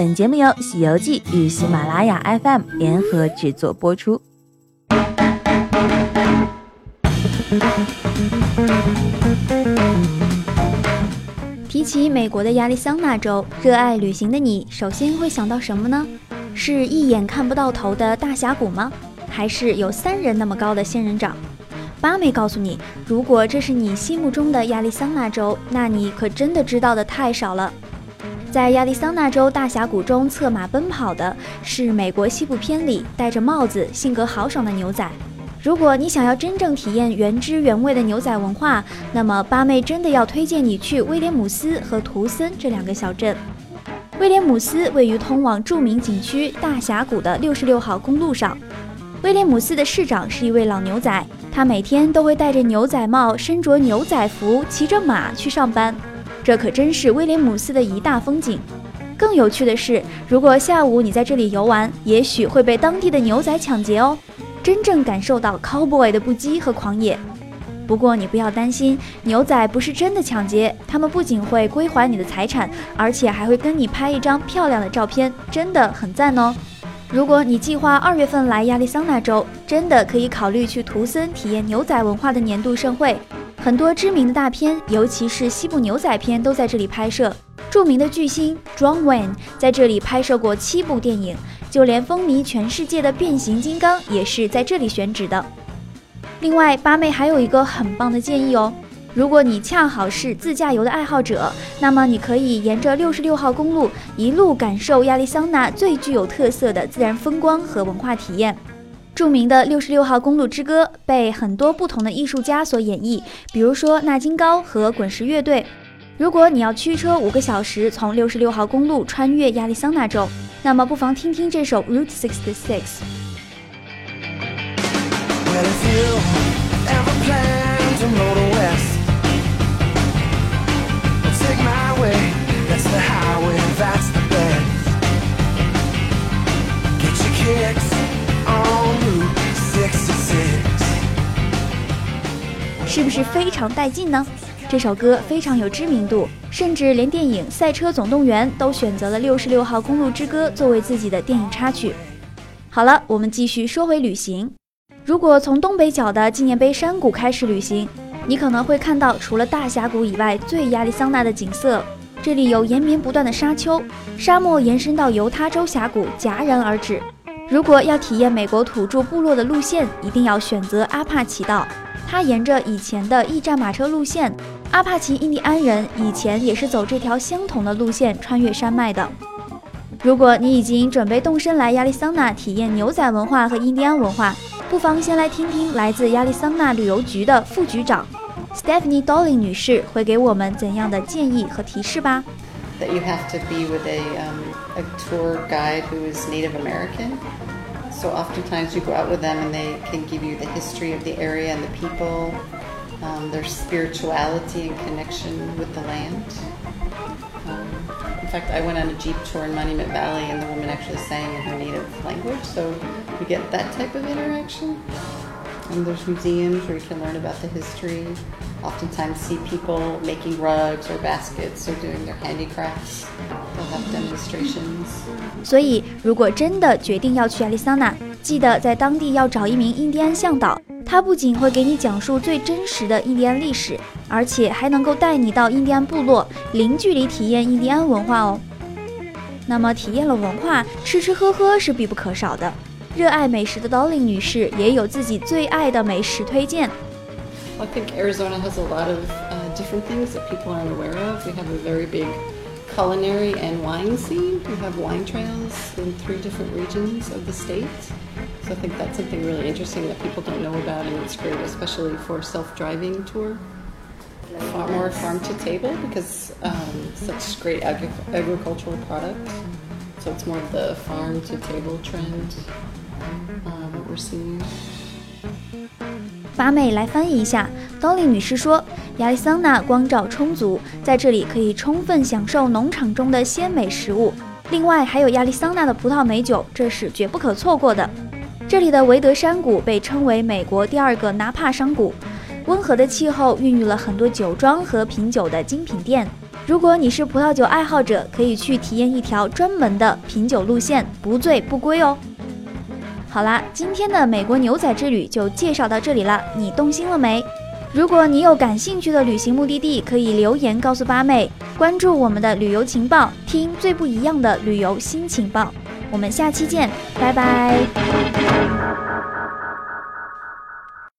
本节目由《西游记》与喜马拉雅 FM 联合制作播出。提起美国的亚利桑那州，热爱旅行的你首先会想到什么呢？是一眼看不到头的大峡谷吗？还是有三人那么高的仙人掌？八妹告诉你，如果这是你心目中的亚利桑那州，那你可真的知道的太少了。在亚利桑那州大峡谷中策马奔跑的是美国西部片里戴着帽子、性格豪爽的牛仔。如果你想要真正体验原汁原味的牛仔文化，那么八妹真的要推荐你去威廉姆斯和图森这两个小镇。威廉姆斯位于通往著名景区大峡谷的六十六号公路上。威廉姆斯的市长是一位老牛仔，他每天都会戴着牛仔帽，身着牛仔服，骑着马去上班。这可真是威廉姆斯的一大风景。更有趣的是，如果下午你在这里游玩，也许会被当地的牛仔抢劫哦。真正感受到 cowboy 的不羁和狂野。不过你不要担心，牛仔不是真的抢劫，他们不仅会归还你的财产，而且还会跟你拍一张漂亮的照片，真的很赞哦。如果你计划二月份来亚利桑那州，真的可以考虑去图森体验牛仔文化的年度盛会。很多知名的大片，尤其是西部牛仔片，都在这里拍摄。著名的巨星 John Wayne 在这里拍摄过七部电影。就连风靡全世界的变形金刚也是在这里选址的。另外，八妹还有一个很棒的建议哦，如果你恰好是自驾游的爱好者，那么你可以沿着六十六号公路一路感受亚利桑那最具有特色的自然风光和文化体验。著名的六十六号公路之歌被很多不同的艺术家所演绎，比如说纳金高和滚石乐队。如果你要驱车五个小时从六十六号公路穿越亚利桑那州。那么不妨听听这首 Route 66。是不是非常带劲呢？这首歌非常有知名度，甚至连电影《赛车总动员》都选择了《六十六号公路之歌》作为自己的电影插曲。好了，我们继续说回旅行。如果从东北角的纪念碑山谷开始旅行，你可能会看到除了大峡谷以外最亚利桑那的景色。这里有延绵不断的沙丘，沙漠延伸到犹他州峡谷戛然而止。如果要体验美国土著部落的路线，一定要选择阿帕奇道，它沿着以前的驿站马车路线。阿帕奇印第安人以前也是走这条相同的路线穿越山脉的。如果你已经准备动身来亚利桑那体验牛仔文化和印第安文化，不妨先来听听来自亚利桑那旅游局的副局长 Stephanie Dolling 女士会给我们怎样的建议和提示吧。That you have to be with a a tour guide who is Native American. So oftentimes you go out with them and they can give you the history of the area and the people. um, their spirituality and connection with the land. Um, in fact, I went on a Jeep tour in Monument Valley, and the woman actually sang in her native language, so you get that type of interaction. And there's museums where you can learn about the history. Oftentimes, see people making rugs or baskets or doing their handicrafts. They'll have demonstrations. 所以，如果真的决定要去亚利桑那，记得在当地要找一名印第安向导。他不仅会给你讲述最真实的印第安历史，而且还能够带你到印第安部落，零距离体验印第安文化哦。那么，体验了文化，吃吃喝喝是必不可少的。热爱美食的 Dolly 女士也有自己最爱的美食推荐。I think Arizona has a lot of different things that people aren't aware of. We have a very big culinary and wine scene. We have wine trails in three different regions of the state. So I think that's something really interesting that people don't know about, and it's great, especially for self-driving tour. Far more farm to table because um, such great agri- agricultural product. So it's more of the farm to table trend um, that we're seeing. 八妹来翻译一下，Dolly 女士说：“亚利桑那光照充足，在这里可以充分享受农场中的鲜美食物。另外还有亚利桑那的葡萄美酒，这是绝不可错过的。”这里的维德山谷被称为美国第二个纳帕山谷，温和的气候孕育了很多酒庄和品酒的精品店。如果你是葡萄酒爱好者，可以去体验一条专门的品酒路线，不醉不归哦。好啦，今天的美国牛仔之旅就介绍到这里了，你动心了没？如果你有感兴趣的旅行目的地，可以留言告诉八妹，关注我们的旅游情报，听最不一样的旅游新情报。我们下期见，拜拜。